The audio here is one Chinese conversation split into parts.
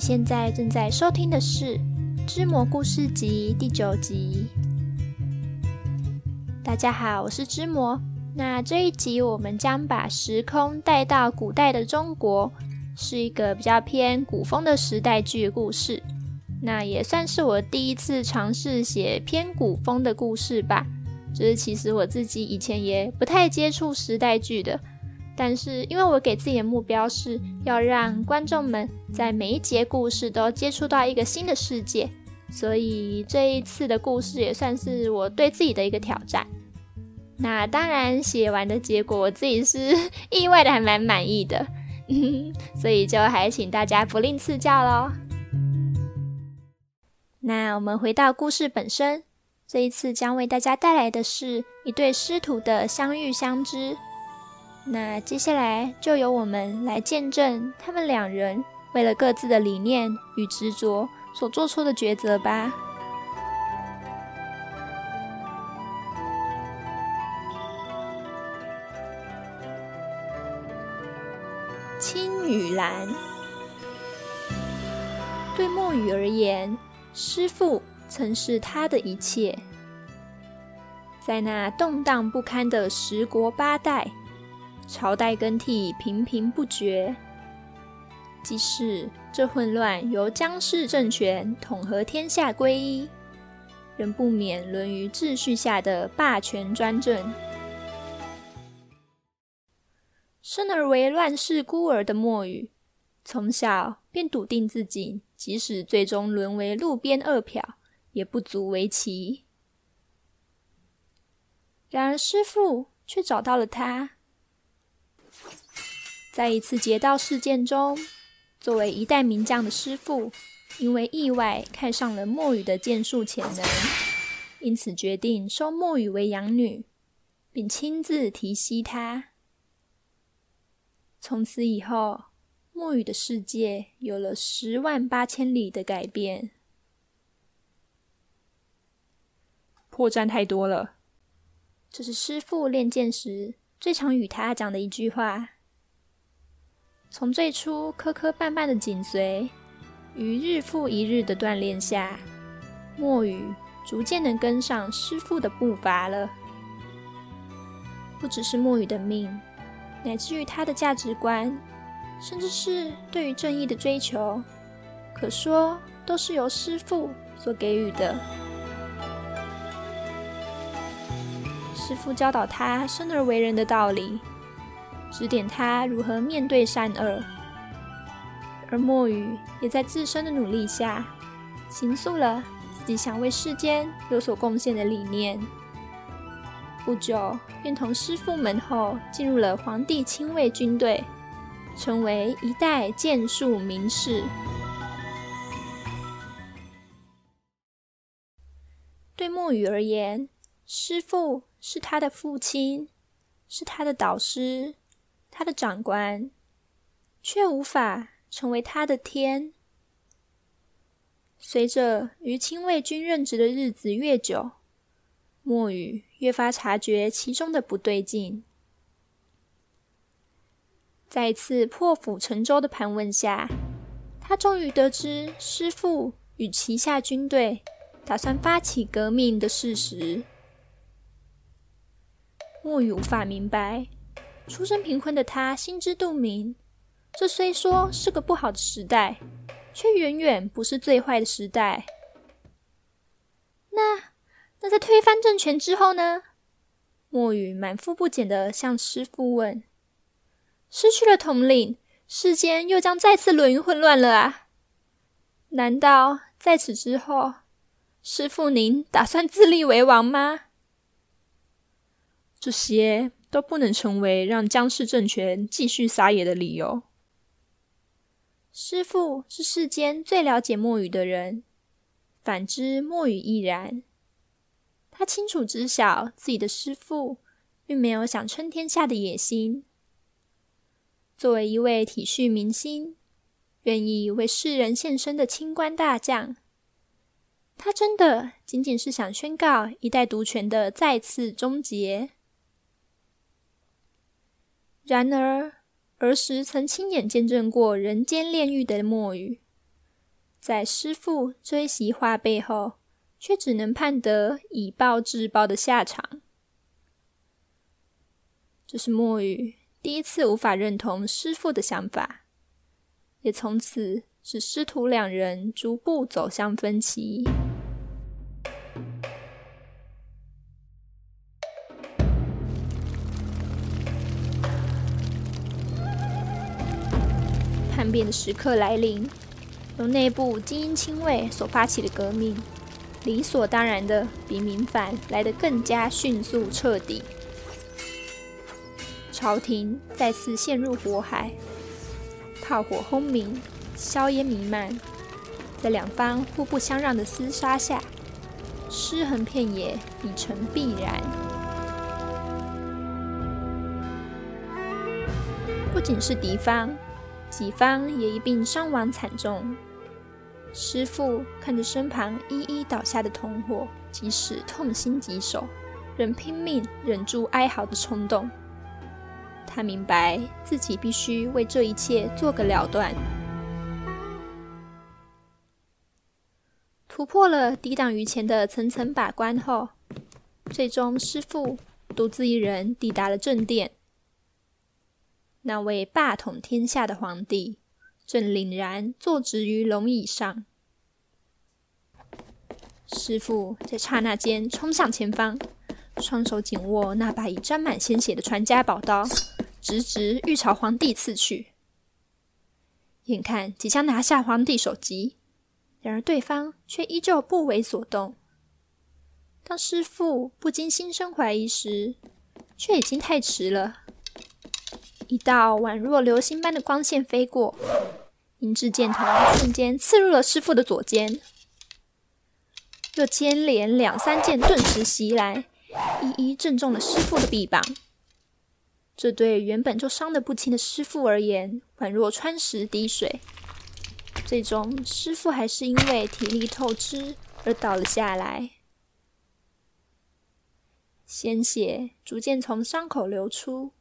现在正在收听的是《知魔故事集》第九集。大家好，我是知魔。那这一集我们将把时空带到古代的中国，是一个比较偏古风的时代剧故事。那也算是我第一次尝试写偏古风的故事吧。就是其实我自己以前也不太接触时代剧的。但是，因为我给自己的目标是要让观众们在每一节故事都接触到一个新的世界，所以这一次的故事也算是我对自己的一个挑战。那当然，写完的结果我自己是意外的，还蛮满意的，所以就还请大家不吝赐教喽。那我们回到故事本身，这一次将为大家带来的是一对师徒的相遇相知。那接下来就由我们来见证他们两人为了各自的理念与执着所做出的抉择吧。青与蓝，对墨雨而言，师父曾是他的一切。在那动荡不堪的十国八代。朝代更替频频不绝，即使这混乱由江氏政权统合天下归一，仍不免沦于秩序下的霸权专政。生而为乱世孤儿的墨雨，从小便笃定自己，即使最终沦为路边二瓢，也不足为奇。然而师父却找到了他。在一次劫道事件中，作为一代名将的师傅，因为意外看上了墨雨的剑术潜能，因此决定收墨雨为养女，并亲自提携她。从此以后，墨雨的世界有了十万八千里的改变。破绽太多了，这是师傅练剑时最常与他讲的一句话。从最初磕磕绊绊的紧随，于日复一日的锻炼下，墨雨逐渐能跟上师父的步伐了。不只是墨雨的命，乃至于他的价值观，甚至是对于正义的追求，可说都是由师父所给予的。师父教导他生而为人的道理。指点他如何面对善恶，而墨雨也在自身的努力下，形塑了自己想为世间有所贡献的理念。不久，便同师父门后进入了皇帝亲卫军队，成为一代剑术名士。对墨雨而言，师父是他的父亲，是他的导师。他的长官，却无法成为他的天。随着于亲卫军任职的日子越久，墨雨越发察觉其中的不对劲。在一次破釜沉舟的盘问下，他终于得知师父与旗下军队打算发起革命的事实。墨雨无法明白。出身贫困的他心知肚明，这虽说是个不好的时代，却远远不是最坏的时代。那那在推翻政权之后呢？墨雨满腹不解地向师傅问：“失去了统领，世间又将再次沦于混乱了啊？难道在此之后，师傅您打算自立为王吗？”这些。都不能成为让姜氏政权继续撒野的理由。师父是世间最了解墨雨的人，反之，墨雨亦然。他清楚知晓自己的师父并没有想称天下的野心。作为一位体恤民心、愿意为世人献身的清官大将，他真的仅仅是想宣告一代独权的再次终结。然而，儿时曾亲眼见证过人间炼狱的墨雨，在师父这一席话背后，却只能盼得以暴制暴的下场。这是墨雨第一次无法认同师父的想法，也从此使师徒两人逐步走向分歧。变的时刻来临，由内部精英亲卫所发起的革命，理所当然的比民反来得更加迅速彻底。朝廷再次陷入火海，炮火轰鸣，硝烟弥漫，在两方互不相让的厮杀下，尸横遍野已成必然。不仅是敌方。己方也一并伤亡惨重。师父看着身旁一一倒下的同伙，即使痛心疾首，仍拼命忍住哀嚎的冲动。他明白自己必须为这一切做个了断。突破了抵挡于前的层层把关后，最终师父独自一人抵达了正殿。那位霸统天下的皇帝正凛然坐直于龙椅上，师父在刹那间冲向前方，双手紧握那把已沾满鲜血的传家宝刀，直直欲朝皇帝刺去。眼看即将拿下皇帝首级，然而对方却依旧不为所动。当师父不禁心生怀疑时，却已经太迟了。一道宛若流星般的光线飞过，银质箭头瞬间刺入了师傅的左肩，又接连两三箭顿时袭来，一一正中了师傅的臂膀。这对原本就伤得不轻的师傅而言，宛若穿石滴水。最终，师傅还是因为体力透支而倒了下来，鲜血逐渐从伤口流出。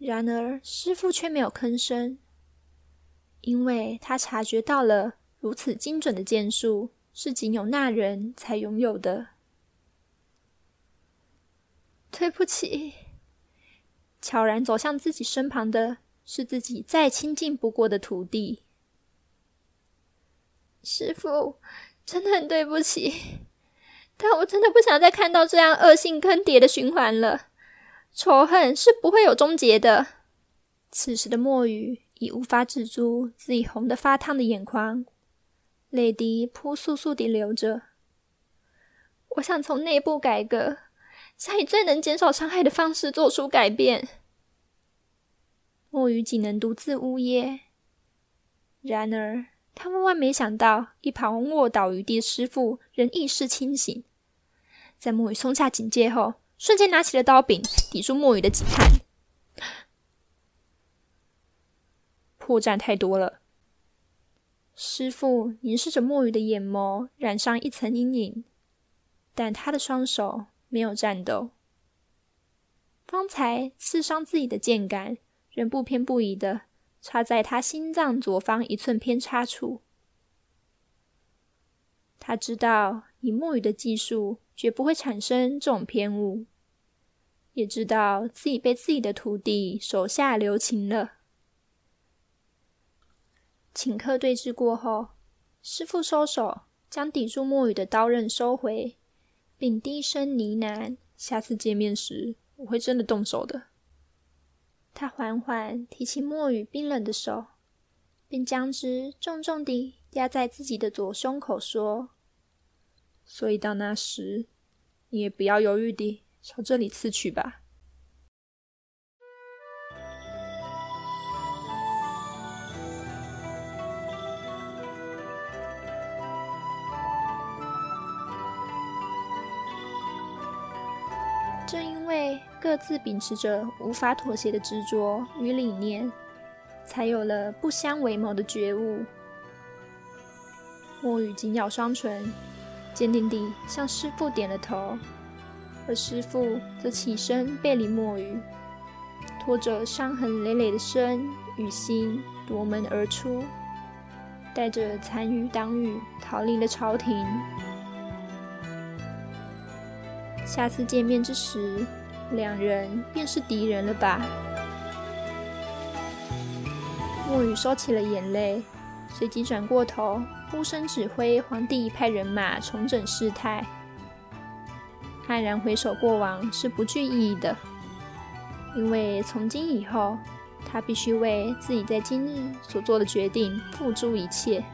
然而，师傅却没有吭声，因为他察觉到了如此精准的剑术是仅有那人才拥有的。对不起，悄然走向自己身旁的是自己再亲近不过的徒弟。师傅，真的很对不起，但我真的不想再看到这样恶性更迭的循环了。仇恨是不会有终结的。此时的墨雨已无法止住自己红得发烫的眼眶，泪滴扑簌簌地流着。我想从内部改革，想以最能减少伤害的方式做出改变。墨雨仅能独自呜咽。然而，他万万没想到，一旁卧倒于地的师傅仍意识清醒。在墨雨松下警戒后，瞬间拿起了刀柄，抵住墨雨的几探。破绽太多了。师父凝视着墨雨的眼眸，染上一层阴影，但他的双手没有颤抖。方才刺伤自己的剑杆，仍不偏不倚的插在他心脏左方一寸偏差处。他知道，以墨雨的技术，绝不会产生这种偏误。也知道自己被自己的徒弟手下留情了。顷刻对峙过后，师父收手，将抵住墨雨的刀刃收回，并低声呢喃：“下次见面时，我会真的动手的。”他缓缓提起墨雨冰冷的手，并将之重重地压在自己的左胸口，说：“所以到那时，你也不要犹豫地。”朝这里刺去吧。正因为各自秉持着无法妥协的执着与理念，才有了不相为谋的觉悟。墨雨紧咬双唇，坚定地向师父点了头。而师父则起身背离墨雨，拖着伤痕累累的身与心夺门而出。带着残余党羽逃离了朝廷。下次见面之时，两人便是敌人了吧？墨雨收起了眼泪，随即转过头，呼声指挥皇帝派人马重整事态。黯然回首过往是不具意义的，因为从今以后，他必须为自己在今日所做的决定付诸一切。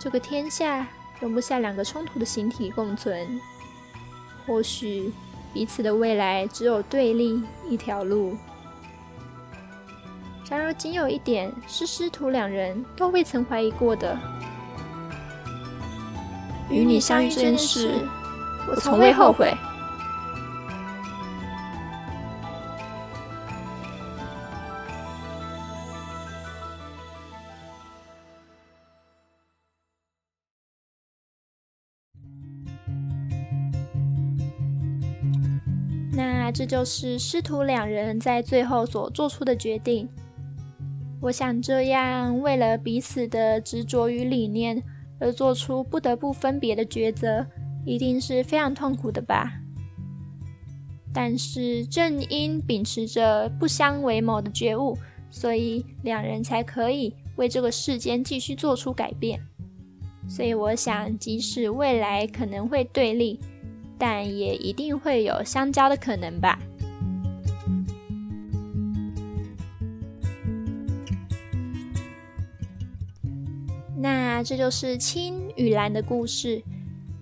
这个天下容不下两个冲突的形体共存，或许彼此的未来只有对立一条路。然而，仅有一点是师徒两人都未曾怀疑过的：与你相遇这件事，我从未后悔。那这就是师徒两人在最后所做出的决定。我想，这样为了彼此的执着与理念而做出不得不分别的抉择，一定是非常痛苦的吧。但是，正因秉持着不相为谋的觉悟，所以两人才可以为这个世间继续做出改变。所以，我想，即使未来可能会对立，但也一定会有相交的可能吧。那这就是青与蓝的故事。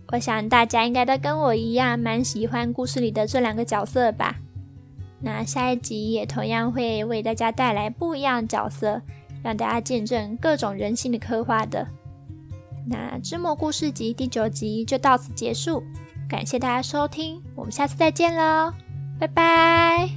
我想大家应该都跟我一样，蛮喜欢故事里的这两个角色吧。那下一集也同样会为大家带来不一样的角色，让大家见证各种人性的刻画的。那《之魔故事集》第九集就到此结束，感谢大家收听，我们下次再见喽，拜拜。